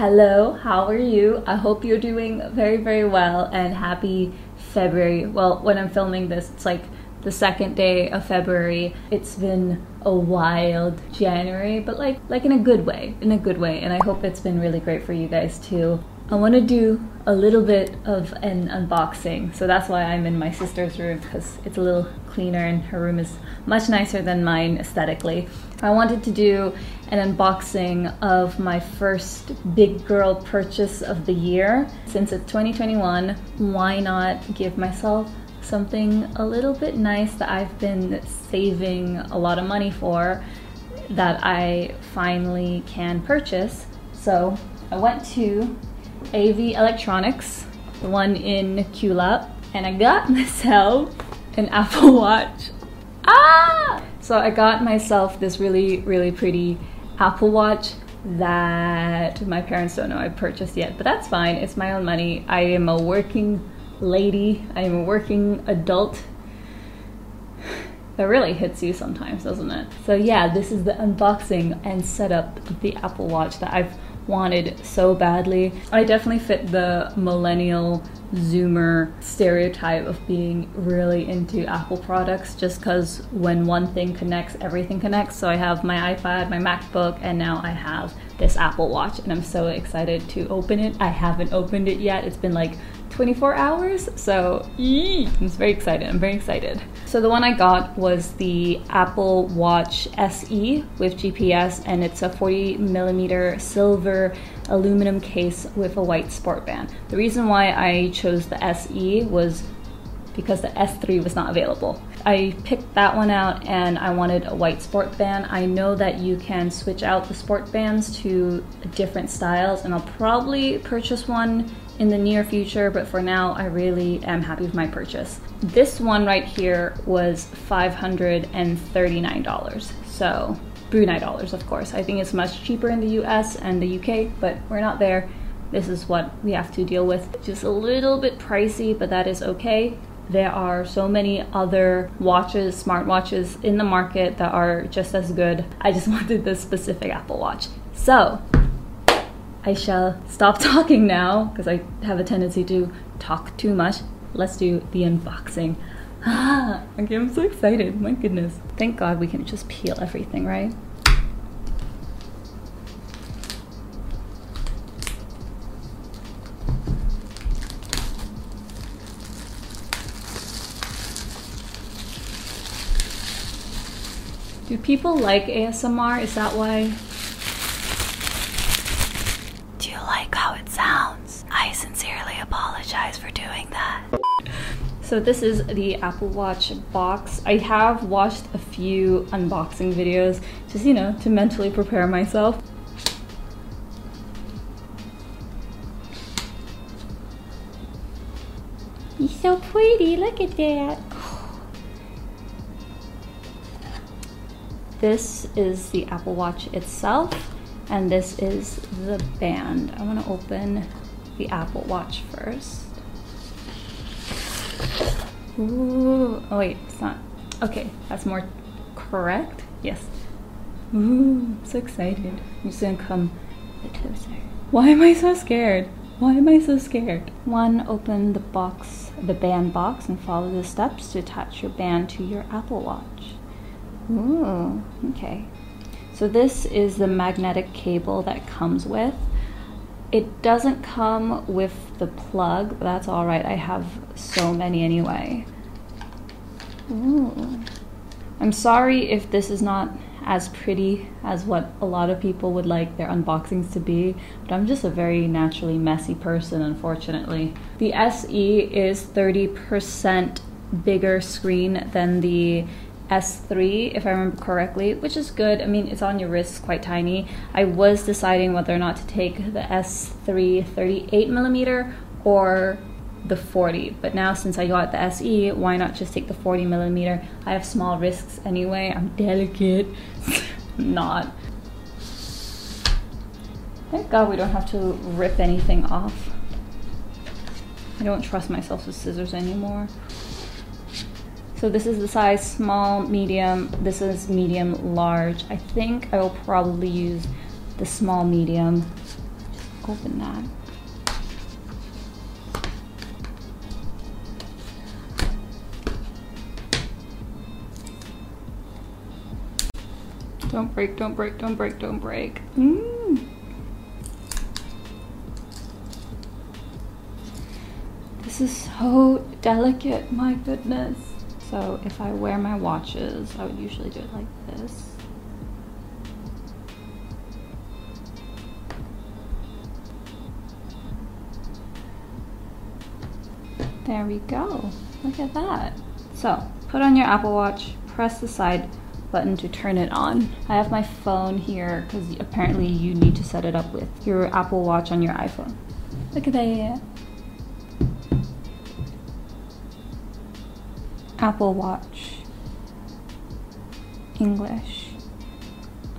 hello, how are you? I hope you're doing very, very well and happy February. Well, when I'm filming this, it's like the second day of February. It's been a wild January, but like like in a good way, in a good way. And I hope it's been really great for you guys too. I want to do a little bit of an unboxing. So that's why I'm in my sister's room because it's a little cleaner and her room is much nicer than mine aesthetically. I wanted to do an unboxing of my first big girl purchase of the year. Since it's 2021, why not give myself something a little bit nice that I've been saving a lot of money for that I finally can purchase. So I went to AV Electronics, the one in QLab, and I got myself an Apple Watch. Ah! So I got myself this really, really pretty Apple Watch that my parents don't know I purchased yet, but that's fine. It's my own money. I am a working lady. I am a working adult. That really hits you sometimes, doesn't it? So yeah, this is the unboxing and setup of the Apple Watch that I've wanted so badly. I definitely fit the millennial zoomer stereotype of being really into Apple products just because when one thing connects, everything connects. So I have my iPad, my MacBook, and now I have this Apple Watch, and I'm so excited to open it. I haven't opened it yet, it's been like 24 hours. So I'm very excited. I'm very excited. So the one I got was the Apple Watch SE with GPS, and it's a 40 millimeter silver aluminum case with a white sport band. The reason why I chose the SE was because the S3 was not available. I picked that one out and I wanted a white sport band. I know that you can switch out the sport bands to different styles and I'll probably purchase one in the near future, but for now I really am happy with my purchase. This one right here was $539. So Brunei dollars, of course. I think it's much cheaper in the US and the UK, but we're not there. This is what we have to deal with. Just a little bit pricey, but that is okay there are so many other watches, smartwatches in the market that are just as good. I just wanted this specific Apple Watch. So, I shall stop talking now because I have a tendency to talk too much. Let's do the unboxing. Ah, okay, I'm so excited. My goodness. Thank God we can just peel everything, right? Do people like ASMR? Is that why? Do you like how it sounds? I sincerely apologize for doing that. So this is the Apple Watch box. I have watched a few unboxing videos, just you know, to mentally prepare myself. He's so pretty, look at that. This is the Apple Watch itself, and this is the band. I want to open the Apple Watch first. Ooh, oh wait, it's not. Okay, that's more correct. Yes. Ooh, I'm so excited. I'm just gonna come a bit closer. Why am I so scared? Why am I so scared? One, open the box, the band box, and follow the steps to attach your band to your Apple Watch. Ooh, okay. So this is the magnetic cable that comes with. It doesn't come with the plug, that's all right. I have so many anyway. Ooh. I'm sorry if this is not as pretty as what a lot of people would like their unboxings to be, but I'm just a very naturally messy person, unfortunately. The SE is 30% bigger screen than the S3, if I remember correctly, which is good. I mean, it's on your wrist, quite tiny. I was deciding whether or not to take the S3 38 millimeter or the 40, but now since I got the SE, why not just take the 40 millimeter? I have small wrists anyway. I'm delicate. not. Thank God we don't have to rip anything off. I don't trust myself with scissors anymore. So this is the size small, medium. This is medium, large. I think I will probably use the small, medium. Just open that. Don't break, don't break, don't break, don't break. Mm. This is so delicate, my goodness. So if I wear my watches, I would usually do it like this. There we go. Look at that. So put on your Apple Watch, press the side button to turn it on. I have my phone here because apparently you need to set it up with your Apple Watch on your iPhone. Look at that. Apple Watch. English.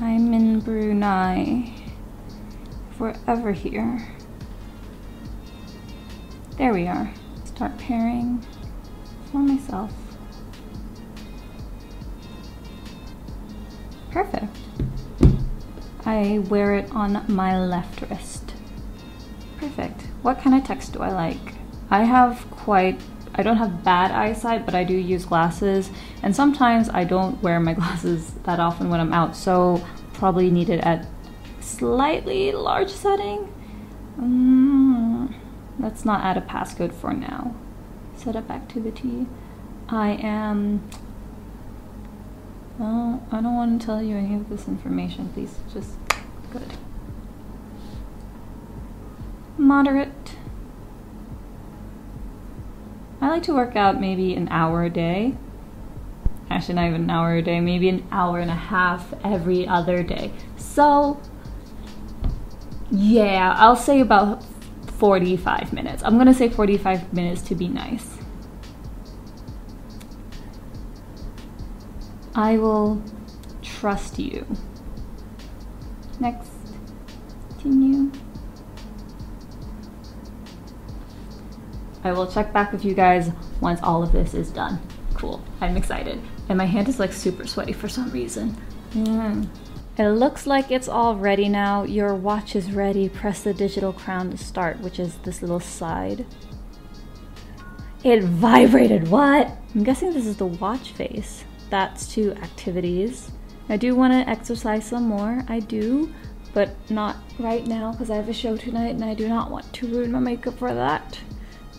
I'm in Brunei. Forever here. There we are. Start pairing for myself. Perfect. I wear it on my left wrist. Perfect. What kind of text do I like? I have quite, I don't have bad eyesight, but I do use glasses. And sometimes I don't wear my glasses that often when I'm out, so probably need it at slightly large setting. Mm, let's not add a passcode for now. Set up activity. I am well, I don't want to tell you any of this information, please. Just good. Moderate. Like to work out maybe an hour a day. Actually, not even an hour a day, maybe an hour and a half every other day. So, yeah, I'll say about 45 minutes. I'm gonna say 45 minutes to be nice. I will trust you. Next, continue. I will check back with you guys once all of this is done. Cool, I'm excited. And my hand is like super sweaty for some reason. Mm. It looks like it's all ready now. Your watch is ready. Press the digital crown to start, which is this little side. It vibrated, what? I'm guessing this is the watch face that's two activities. I do want to exercise some more, I do, but not right now because I have a show tonight and I do not want to ruin my makeup for that.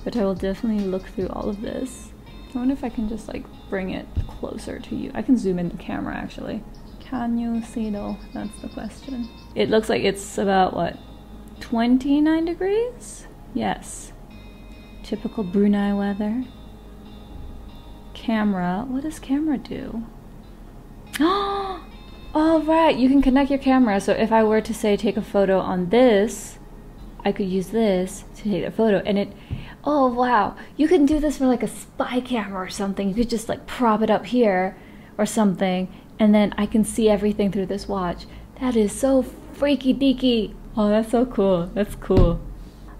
But I will definitely look through all of this. I wonder if I can just like bring it closer to you. I can zoom in the camera actually. Can you see though? That's the question. It looks like it's about what, 29 degrees? Yes. Typical Brunei weather camera. What does camera do? Oh, All right, you can connect your camera. So if I were to say take a photo on this, I could use this to take a photo. And it, oh wow, you can do this for like a spy camera or something. You could just like prop it up here or something. And then I can see everything through this watch. That is so freaky deaky. Oh, that's so cool. That's cool.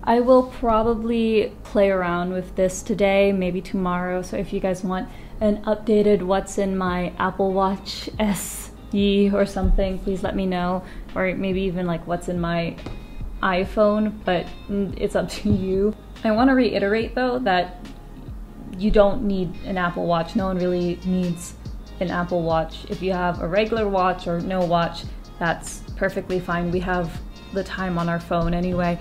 I will probably play around with this today, maybe tomorrow. So if you guys want an updated what's in my Apple Watch SE or something, please let me know. Or maybe even like what's in my iPhone, but it's up to you. I want to reiterate though that you don't need an Apple Watch. No one really needs an Apple Watch. If you have a regular watch or no watch, that's perfectly fine. We have the time on our phone anyway.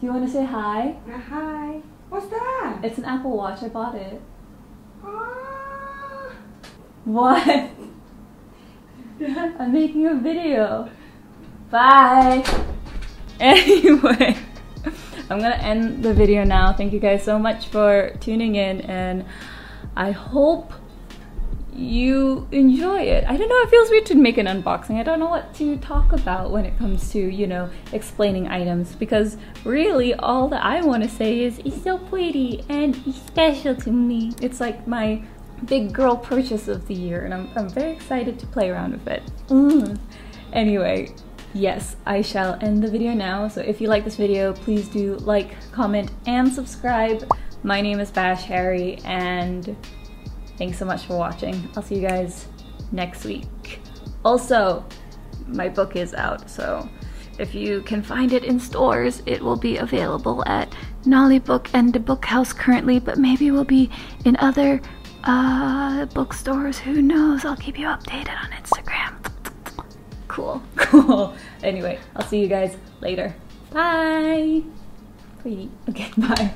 Do you want to say hi? Uh, hi. What's that? It's an Apple Watch. I bought it. Ah. What? I'm making a video. Bye. Anyway, I'm gonna end the video now. Thank you guys so much for tuning in, and I hope you enjoy it. I don't know, it feels weird to make an unboxing. I don't know what to talk about when it comes to, you know, explaining items because really all that I want to say is it's so pretty and it's special to me. It's like my big girl purchase of the year and I'm, I'm very excited to play around with it. Mm. Anyway, yes, I shall end the video now. So if you like this video, please do like, comment, and subscribe. My name is Bash Harry, and thanks so much for watching. I'll see you guys next week. Also, my book is out, so if you can find it in stores, it will be available at Nolly Book and the Book House currently, but maybe will be in other uh, bookstores. Who knows? I'll keep you updated on Instagram cool. Cool. Anyway, I'll see you guys later. Bye. Okay, bye.